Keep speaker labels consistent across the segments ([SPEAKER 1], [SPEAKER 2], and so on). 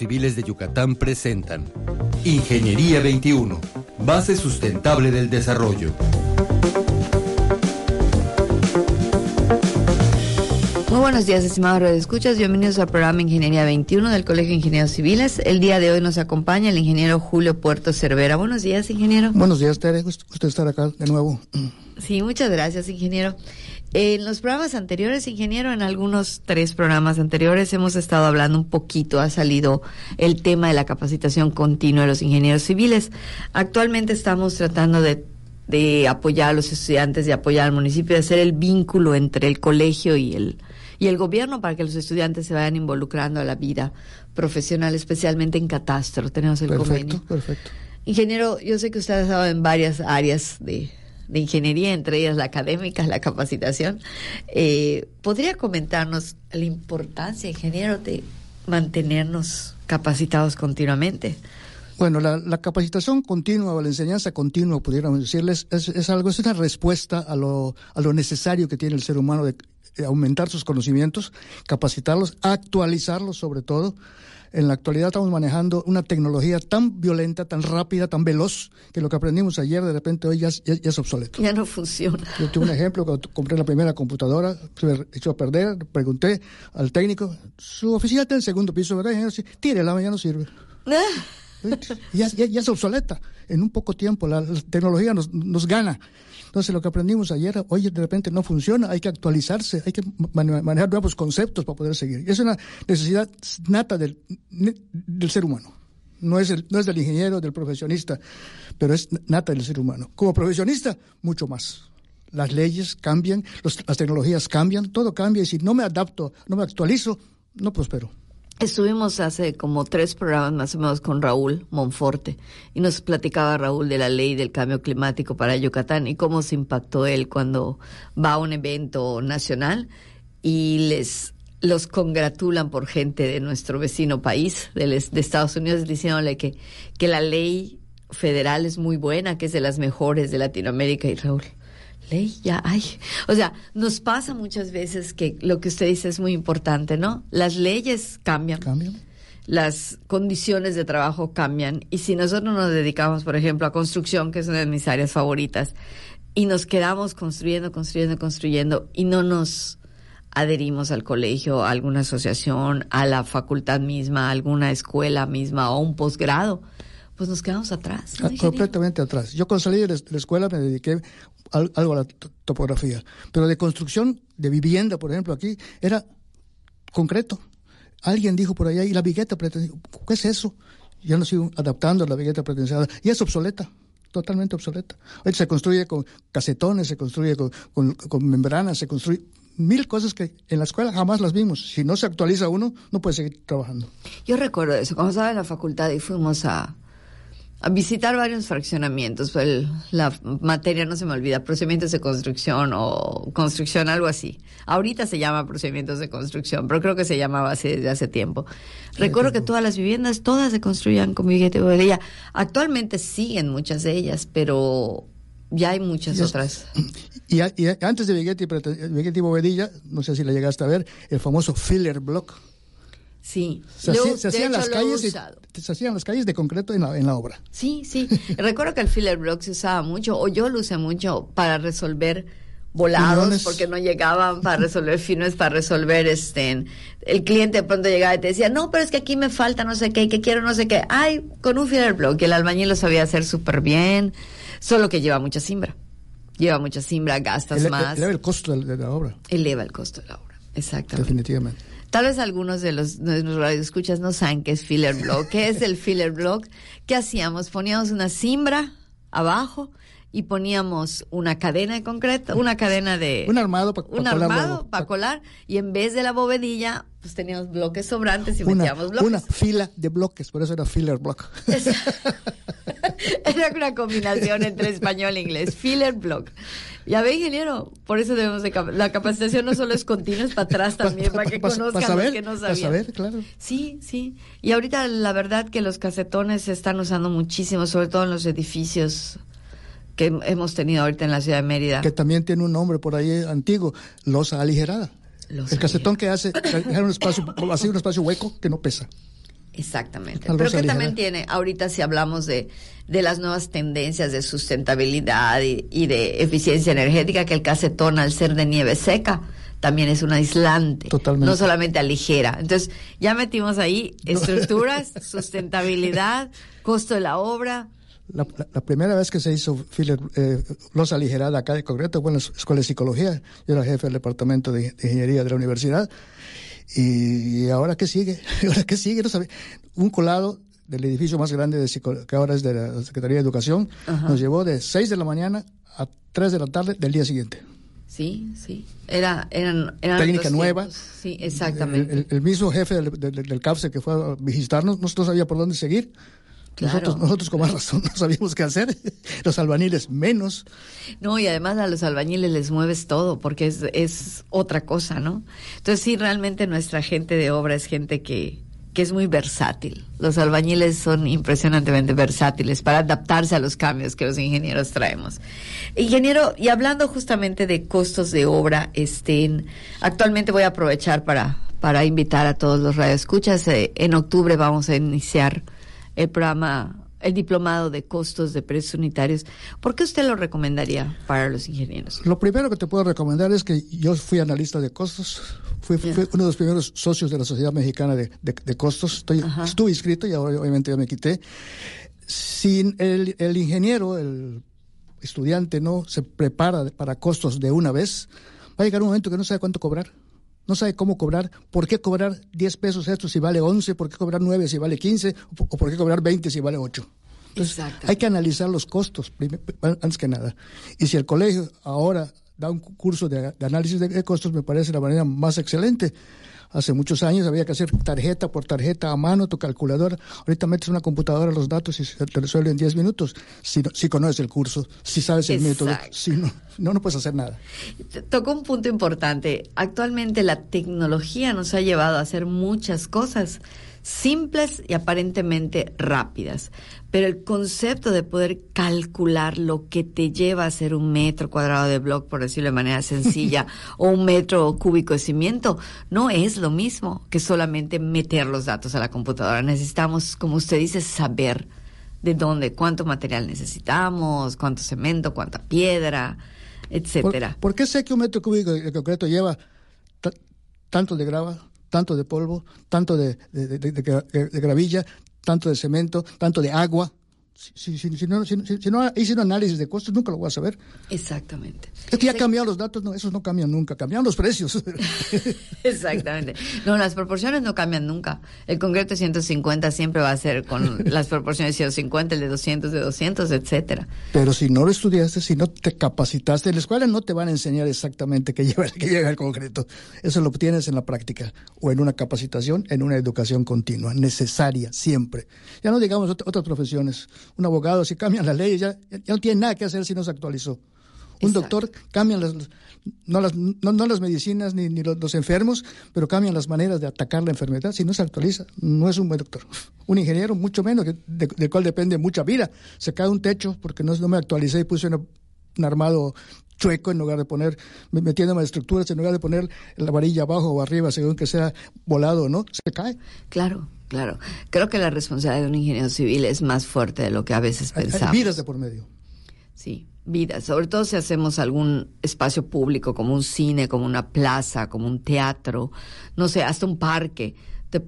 [SPEAKER 1] civiles de Yucatán presentan Ingeniería 21, base sustentable del desarrollo.
[SPEAKER 2] Muy buenos días, estimados escuchas. Bienvenidos al programa Ingeniería 21 del Colegio de Ingenieros Civiles. El día de hoy nos acompaña el ingeniero Julio Puerto Cervera. Buenos días, ingeniero.
[SPEAKER 3] Buenos días, Tere. Gusto estar acá de nuevo.
[SPEAKER 2] Sí, muchas gracias, ingeniero. En los programas anteriores, ingeniero, en algunos tres programas anteriores hemos estado hablando un poquito, ha salido el tema de la capacitación continua de los ingenieros civiles. Actualmente estamos tratando de, de apoyar a los estudiantes, de apoyar al municipio, de hacer el vínculo entre el colegio y el, y el gobierno para que los estudiantes se vayan involucrando a la vida profesional, especialmente en catastro. Tenemos el
[SPEAKER 3] perfecto,
[SPEAKER 2] convenio.
[SPEAKER 3] Perfecto.
[SPEAKER 2] Ingeniero, yo sé que usted ha estado en varias áreas de, de ingeniería, entre ellas la académica, la capacitación. Eh, ¿Podría comentarnos la importancia, ingeniero, de mantenernos capacitados continuamente?
[SPEAKER 3] Bueno, la, capacitación continua o la enseñanza continua, pudiéramos decirles, es, algo, es una respuesta a lo, a lo necesario que tiene el ser humano de aumentar sus conocimientos, capacitarlos, actualizarlos sobre todo. En la actualidad estamos manejando una tecnología tan violenta, tan rápida, tan veloz, que lo que aprendimos ayer de repente hoy ya, ya, ya es obsoleto.
[SPEAKER 2] Ya no funciona.
[SPEAKER 3] Yo tuve un ejemplo, cuando compré la primera computadora, se me echó a perder, pregunté al técnico, su oficina está en el segundo piso, ¿verdad? Y yo, tírela, ya no sirve. ya, ya, ya, es obsoleta. En un poco tiempo la, la tecnología nos, nos gana. Entonces, lo que aprendimos ayer, hoy de repente no funciona, hay que actualizarse, hay que manejar nuevos conceptos para poder seguir. Es una necesidad nata del, ser humano. No es, no es del ingeniero, del profesionista, pero es nata del ser humano. Como profesionista, mucho más. Las leyes cambian, las tecnologías cambian, todo cambia y si no me adapto, no me actualizo, no prospero.
[SPEAKER 2] Estuvimos hace como tres programas más o menos con Raúl Monforte y nos platicaba Raúl de la ley del cambio climático para Yucatán y cómo se impactó él cuando va a un evento nacional y les los congratulan por gente de nuestro vecino país, de, de Estados Unidos, diciéndole que, que la ley federal es muy buena, que es de las mejores de Latinoamérica y Raúl ley ya hay. O sea, nos pasa muchas veces que lo que usted dice es muy importante, ¿no? Las leyes cambian.
[SPEAKER 3] Cambian.
[SPEAKER 2] Las condiciones de trabajo cambian. Y si nosotros nos dedicamos, por ejemplo, a construcción, que es una de mis áreas favoritas, y nos quedamos construyendo, construyendo, construyendo, y no nos adherimos al colegio, a alguna asociación, a la facultad misma, a alguna escuela misma o un posgrado, pues nos quedamos atrás.
[SPEAKER 3] ¿no, completamente atrás. Yo cuando salí de la escuela me dediqué algo a la topografía, pero de construcción de vivienda, por ejemplo, aquí era concreto. Alguien dijo por allá, ¿y la vigueta pretensiada? ¿Qué es eso? Ya no sigo adaptando a la vigueta pretensiada. Y es obsoleta, totalmente obsoleta. Se construye con casetones, se construye con, con, con membranas, se construye mil cosas que en la escuela jamás las vimos. Si no se actualiza uno, no puede seguir trabajando.
[SPEAKER 2] Yo recuerdo eso, cuando estaba en la facultad y fuimos a, a visitar varios fraccionamientos. El, la materia no se me olvida, procedimientos de construcción o construcción, algo así. Ahorita se llama procedimientos de construcción, pero creo que se llamaba así desde hace tiempo. Recuerdo que todas las viviendas, todas se construían con billete de bovedilla. Actualmente siguen muchas de ellas, pero ya hay muchas
[SPEAKER 3] y
[SPEAKER 2] otras.
[SPEAKER 3] Y, y, antes de Viguetti y Bovedilla, no sé si la llegaste a ver, el famoso filler block.
[SPEAKER 2] Sí,
[SPEAKER 3] se,
[SPEAKER 2] lo,
[SPEAKER 3] hacía, se hacían las calles de, se hacían las calles de concreto en la, en la obra.
[SPEAKER 2] Sí, sí. Recuerdo que el filler block se usaba mucho, o yo lo usé mucho para resolver volados Millones. porque no llegaban para resolver fines, para resolver este el cliente de pronto llegaba y te decía, no, pero es que aquí me falta no sé qué, que quiero no sé qué. Ay, con un filler block, el albañil lo sabía hacer súper bien, solo que lleva mucha simbra. Lleva mucha simbra, gastas
[SPEAKER 3] Ele
[SPEAKER 2] más.
[SPEAKER 3] Eleva el costo de la obra.
[SPEAKER 2] Eleva el costo de la obra, exactamente.
[SPEAKER 3] Definitivamente.
[SPEAKER 2] Tal vez algunos de los de nuestros radioescuchas no saben qué es filler block. ¿Qué es el filler block? ¿Qué hacíamos? Poníamos una cimbra abajo y poníamos una cadena de concreto, una cadena de...
[SPEAKER 3] Un armado para
[SPEAKER 2] Un
[SPEAKER 3] pa
[SPEAKER 2] armado para colar y en vez de la bovedilla, pues teníamos bloques sobrantes y
[SPEAKER 3] una,
[SPEAKER 2] metíamos bloques.
[SPEAKER 3] Una fila de bloques, por eso era filler block.
[SPEAKER 2] era una combinación entre español e inglés, filler block. Ya ve, ingeniero, por eso debemos de la capacitación no solo es continua, es para atrás también, para, que conozcan
[SPEAKER 3] saber,
[SPEAKER 2] los que no sabían.
[SPEAKER 3] saber, claro.
[SPEAKER 2] Sí, sí. Y ahorita la verdad que los casetones se están usando muchísimo, sobre todo en los edificios que hemos tenido ahorita en la ciudad de Mérida.
[SPEAKER 3] Que también tiene un nombre por ahí antiguo, losa aligerada.
[SPEAKER 2] Los
[SPEAKER 3] el casetón que hace dejar un espacio, así un espacio hueco que no pesa.
[SPEAKER 2] Exactamente. Pero que también tiene, ahorita si hablamos de, de las nuevas tendencias de sustentabilidad y, y, de eficiencia energética, que el cacetón al ser de nieve seca también es un aislante,
[SPEAKER 3] Totalmente.
[SPEAKER 2] no solamente aligera. Entonces ya metimos ahí estructuras, sustentabilidad, costo de la obra.
[SPEAKER 3] La, la, la, primera vez que se hizo filler, eh, losa aligerada acá de concreto fue en la Escuela de Psicología. Yo era jefe del Departamento de, de Ingeniería de la Universidad. Y, y ahora qué sigue, ahora qué sigue, no sabe. Un colado del edificio más grande de que ahora es de la Secretaría de Educación, Ajá. nos llevó de 6 de la mañana a 3 de la tarde del día siguiente.
[SPEAKER 2] Sí, sí. Era, eran, eran
[SPEAKER 3] Técnica nueva.
[SPEAKER 2] Sí, exactamente.
[SPEAKER 3] El, el, el mismo jefe del, del, del, CAPSE que fue a visitarnos, no sabía por dónde seguir. Claro. Nosotros, nosotros con más razón no sabíamos qué hacer, los albañiles menos.
[SPEAKER 2] No, y además a los albañiles les mueves todo, porque es, es otra cosa, ¿no? Entonces sí, realmente nuestra gente de obra es gente que, que es muy versátil. Los albañiles son impresionantemente versátiles para adaptarse a los cambios que los ingenieros traemos. Ingeniero, y hablando justamente de costos de obra, este, actualmente voy a aprovechar para, para invitar a todos los radioescuchas. Eh, en octubre vamos a iniciar el programa, el diplomado de costos de precios unitarios. ¿Por qué usted lo recomendaría para los ingenieros?
[SPEAKER 3] Lo primero que te puedo recomendar es que yo fui analista de costos, fui, yeah. fui uno de los primeros socios de la Sociedad Mexicana de, de, de Costos, Estoy, estuve inscrito y ahora obviamente ya me quité. Sin el, el ingeniero, el estudiante no se prepara para costos de una vez, va a llegar un momento que no sabe cuánto cobrar no sabe cómo cobrar, por qué cobrar 10 pesos esto si vale 11, por qué cobrar 9 si vale 15, o por qué cobrar 20 si vale 8. Entonces, hay que analizar los costos antes que nada. Y si el colegio ahora da un curso de, de análisis de, de, costos, me parece la manera más excelente. Hace muchos años había que hacer tarjeta por tarjeta a mano, tu calculadora. Ahorita metes una computadora los datos y se te resuelve en 10 minutos. Si, si conoces el curso, si sabes el Exacto. método, si no, no, no puedes hacer nada.
[SPEAKER 2] Tocó un punto importante. Actualmente la tecnología nos ha llevado a hacer muchas cosas simples y aparentemente rápidas. Pero el concepto de poder calcular lo que te lleva a hacer un metro cuadrado de block, por decirlo de manera sencilla, o un metro cúbico de cimiento, no es lo mismo que solamente meter los datos a la computadora. Necesitamos, como usted dice, saber de dónde, cuánto material necesitamos, cuánto cemento, cuánta piedra, etcétera.
[SPEAKER 3] ¿Por, ¿por qué sé que un metro cúbico de concreto lleva tanto de grava, tanto de polvo, tanto de, gravilla, tanto de cemento, tanto de agua. Si, si, si, no, si, no hice un análisis de costos, nunca lo voy a saber.
[SPEAKER 2] Exactamente.
[SPEAKER 3] Es que ya cambiado los datos, no, esos no cambian nunca, cambian los precios.
[SPEAKER 2] Exactamente. No, las proporciones no cambian nunca. El concreto de 150 siempre va a ser con las proporciones de 150, el de 200 de 200, etcétera.
[SPEAKER 3] Pero si no lo estudiaste, si no te capacitaste, en la escuela no te van a enseñar exactamente qué lleva, qué lleva el concreto. Eso lo obtienes en la práctica o en una capacitación, en una educación continua, necesaria, siempre. Ya no digamos otras profesiones un abogado, si cambian las leyes, ya, ya no tiene nada que hacer si no se actualizó. Un Exacto. doctor cambian las, no las, no, no las medicinas ni, ni los, los, enfermos, pero cambian las maneras de atacar la enfermedad. Si no se actualiza, no es un buen doctor. Un ingeniero, mucho menos, que, de, del cual depende mucha vida. Se cae un techo porque no, no me actualicé y puse una, un armado chueco en lugar de poner, metiéndome estructuras, en lugar de poner la varilla abajo o arriba, según que sea volado o no, se cae.
[SPEAKER 2] Claro. Claro, creo que la responsabilidad de un ingeniero civil es más fuerte de lo que a veces pensamos.
[SPEAKER 3] Hay vidas de por medio.
[SPEAKER 2] Sí, vidas. Sobre todo si hacemos algún espacio público, como un cine, como una plaza, como un teatro, no sé, hasta un parque. Te,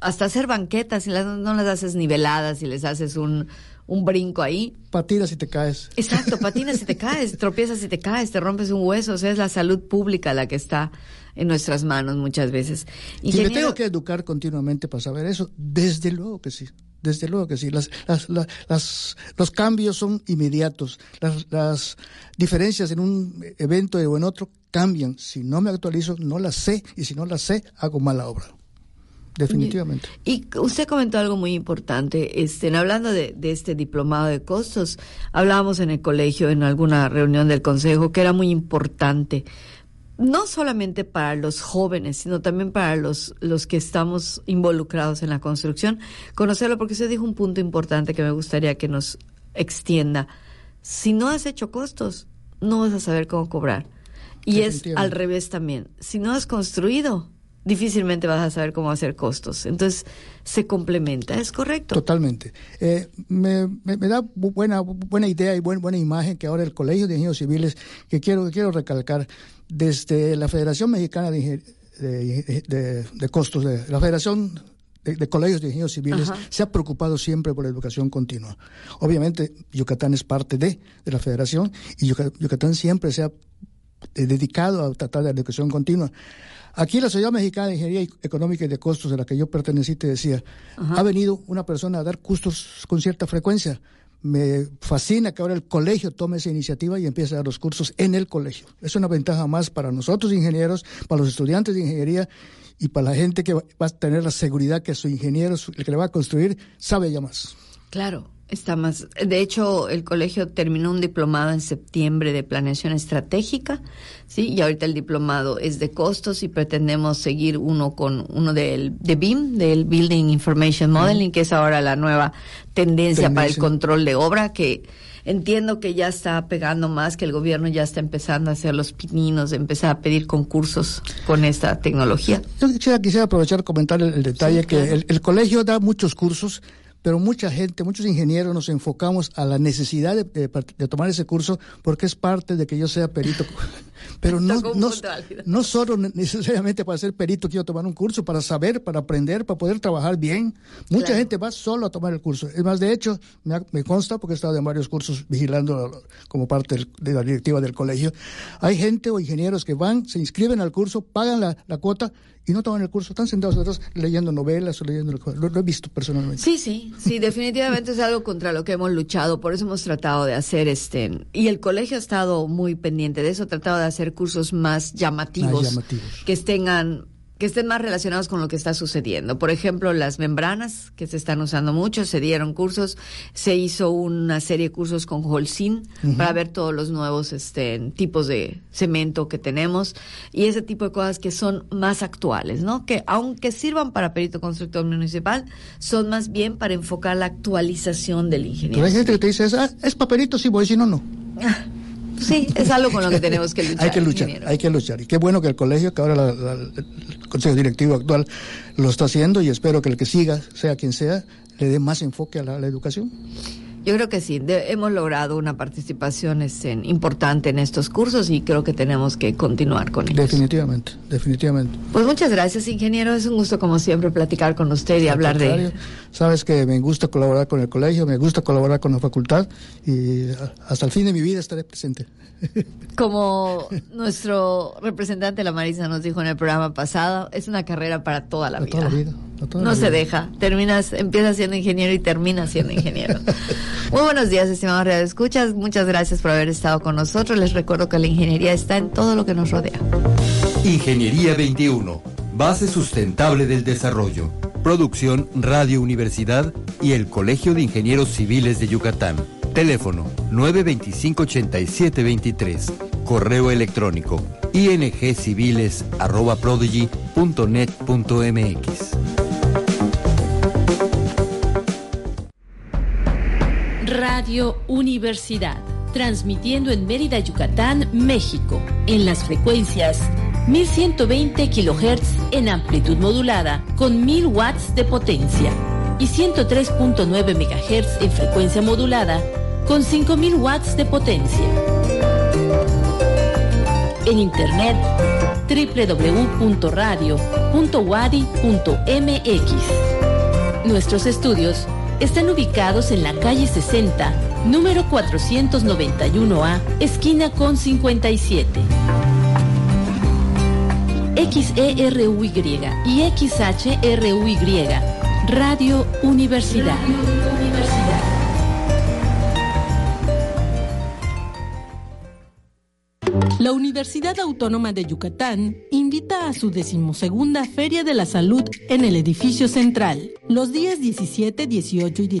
[SPEAKER 2] hasta hacer banquetas, y las, no las haces niveladas y les haces un, un brinco ahí.
[SPEAKER 3] Patinas y te caes.
[SPEAKER 2] Exacto, patinas y te caes, tropiezas y te caes, te rompes un hueso. O sea, es la salud pública la que está en nuestras manos muchas veces.
[SPEAKER 3] Ingeniero... Si me tengo que educar continuamente para saber eso, desde luego que sí. Desde luego que sí. Las, las, las, los cambios son inmediatos. Las, las diferencias en un evento o en otro cambian. Si no me actualizo, no las sé. Y si no las sé, hago mala obra definitivamente.
[SPEAKER 2] Y usted comentó algo muy importante, este, hablando de, de, este diplomado de costos, hablábamos en el colegio, en alguna reunión del consejo, que era muy importante, no solamente para los jóvenes, sino también para los, los que estamos involucrados en la construcción, conocerlo, porque usted dijo un punto importante que me gustaría que nos extienda. Si no has hecho costos, no vas a saber cómo cobrar. Y es al revés también. Si no has construido, difícilmente vas a saber cómo hacer costos. Entonces, se complementa, ¿es correcto?
[SPEAKER 3] Totalmente. Eh, me, da buena, buena idea y buena, buena imagen que ahora el Colegio de Ingenieros Civiles, que quiero, quiero recalcar, desde la Federación Mexicana de, de, Costos, de la Federación de, Colegios de Ingenieros Civiles, se ha preocupado siempre por la educación continua. Obviamente, Yucatán es parte de, de la Federación y Yucatán siempre se ha eh, dedicado a tratar de la educación continua. Aquí la Sociedad Mexicana de Ingeniería Económica y de Costos, de la que yo pertenecí, te decía, ha venido una persona a dar cursos con cierta frecuencia. Me fascina que ahora el colegio tome esa iniciativa y empiece a dar los cursos en el colegio. Es una ventaja más para nosotros ingenieros, para los estudiantes de ingeniería y para la gente que va a tener la seguridad que su ingeniero, el que le va a construir, sabe ya más.
[SPEAKER 2] Claro, Está más. De hecho, el colegio terminó un diplomado en septiembre de planeación estratégica, sí, y ahorita el diplomado es de costos y pretendemos seguir uno con uno del de BIM, del Building Information Modeling, que es ahora la nueva tendencia, para el control de obra, que entiendo que ya está pegando más, que el gobierno ya está empezando a hacer los pininos, empezar a pedir concursos con esta tecnología.
[SPEAKER 3] Yo quisiera, aprovechar comentar el, detalle que el colegio da muchos cursos pero mucha gente, muchos ingenieros nos enfocamos a la necesidad de, tomar ese curso porque es parte de que yo sea perito. Pero no, no, no, solo necesariamente para ser perito quiero tomar un curso, para saber, para aprender, para poder trabajar bien. Mucha gente va solo a tomar el curso. Es más, de hecho, me, consta, porque he estado en varios cursos vigilando como parte de la directiva del colegio, hay gente o ingenieros que van, se inscriben al curso, pagan la, la cuota y no toman el curso, están sentados atrás leyendo novelas o leyendo lo, lo, he visto personalmente.
[SPEAKER 2] Sí, sí, sí, definitivamente es algo contra lo que hemos luchado, por eso hemos tratado de hacer este, y el colegio ha estado muy pendiente de eso, ha tratado de hacer cursos más llamativos, más llamativos. que tengan que estén más relacionados con lo que está sucediendo. Por ejemplo, las membranas que se están usando mucho, se dieron cursos, se hizo una serie de cursos con Holcim para ver todos los nuevos este, tipos de cemento que tenemos y ese tipo de cosas que son más actuales, ¿no? Que aunque sirvan para perito constructor municipal, son más bien para enfocar la actualización del ingeniero. Pero
[SPEAKER 3] hay gente que te dice, ah, es papelito, sí, voy decir no, no.
[SPEAKER 2] Sí, es algo con lo que tenemos que luchar.
[SPEAKER 3] hay que luchar, hay que luchar. Y qué bueno que el colegio, que ahora el consejo directivo actual lo está haciendo y espero que el que siga, sea quien sea, le dé más enfoque a la educación.
[SPEAKER 2] Yo creo que sí, hemos logrado una participación importante en estos cursos y creo que tenemos que continuar con ellos.
[SPEAKER 3] Definitivamente, definitivamente.
[SPEAKER 2] Pues muchas gracias, ingeniero. Es un gusto, como siempre, platicar con usted y hablar de...
[SPEAKER 3] Sabes que me gusta colaborar con el colegio, me gusta colaborar con la facultad y hasta el fin de mi vida estaré presente.
[SPEAKER 2] Como nuestro representante La Marisa nos dijo en el programa pasado, es una carrera para toda la vida. Toda la vida no se deja. Terminas, empiezas siendo ingeniero y terminas siendo ingeniero. Muy buenos días, estimados Radio Escuchas. Muchas gracias por haber estado con nosotros. Les recuerdo que la ingeniería está en todo lo que nos rodea.
[SPEAKER 1] Ingeniería 21, base sustentable del desarrollo. Producción Radio Universidad y el Colegio de Ingenieros Civiles de Yucatán. Teléfono 925-8723. Correo electrónico ingciviles.prodigy.net.mx.
[SPEAKER 4] Radio Universidad, transmitiendo en Mérida, Yucatán, México, en las frecuencias 1120 kHz en amplitud modulada con 1000 watts de potencia y 103.9 MHz en frecuencia modulada con 5000 watts de potencia. En internet www.radio.wadi.mx. Nuestros estudios están ubicados en la calle 60, número 491A, esquina con 57. XERUY y XHRUY, Radio Universidad. La Universidad Autónoma de Yucatán invita a su decimosegunda Feria de la Salud en el edificio central, los días 17, 18 y 19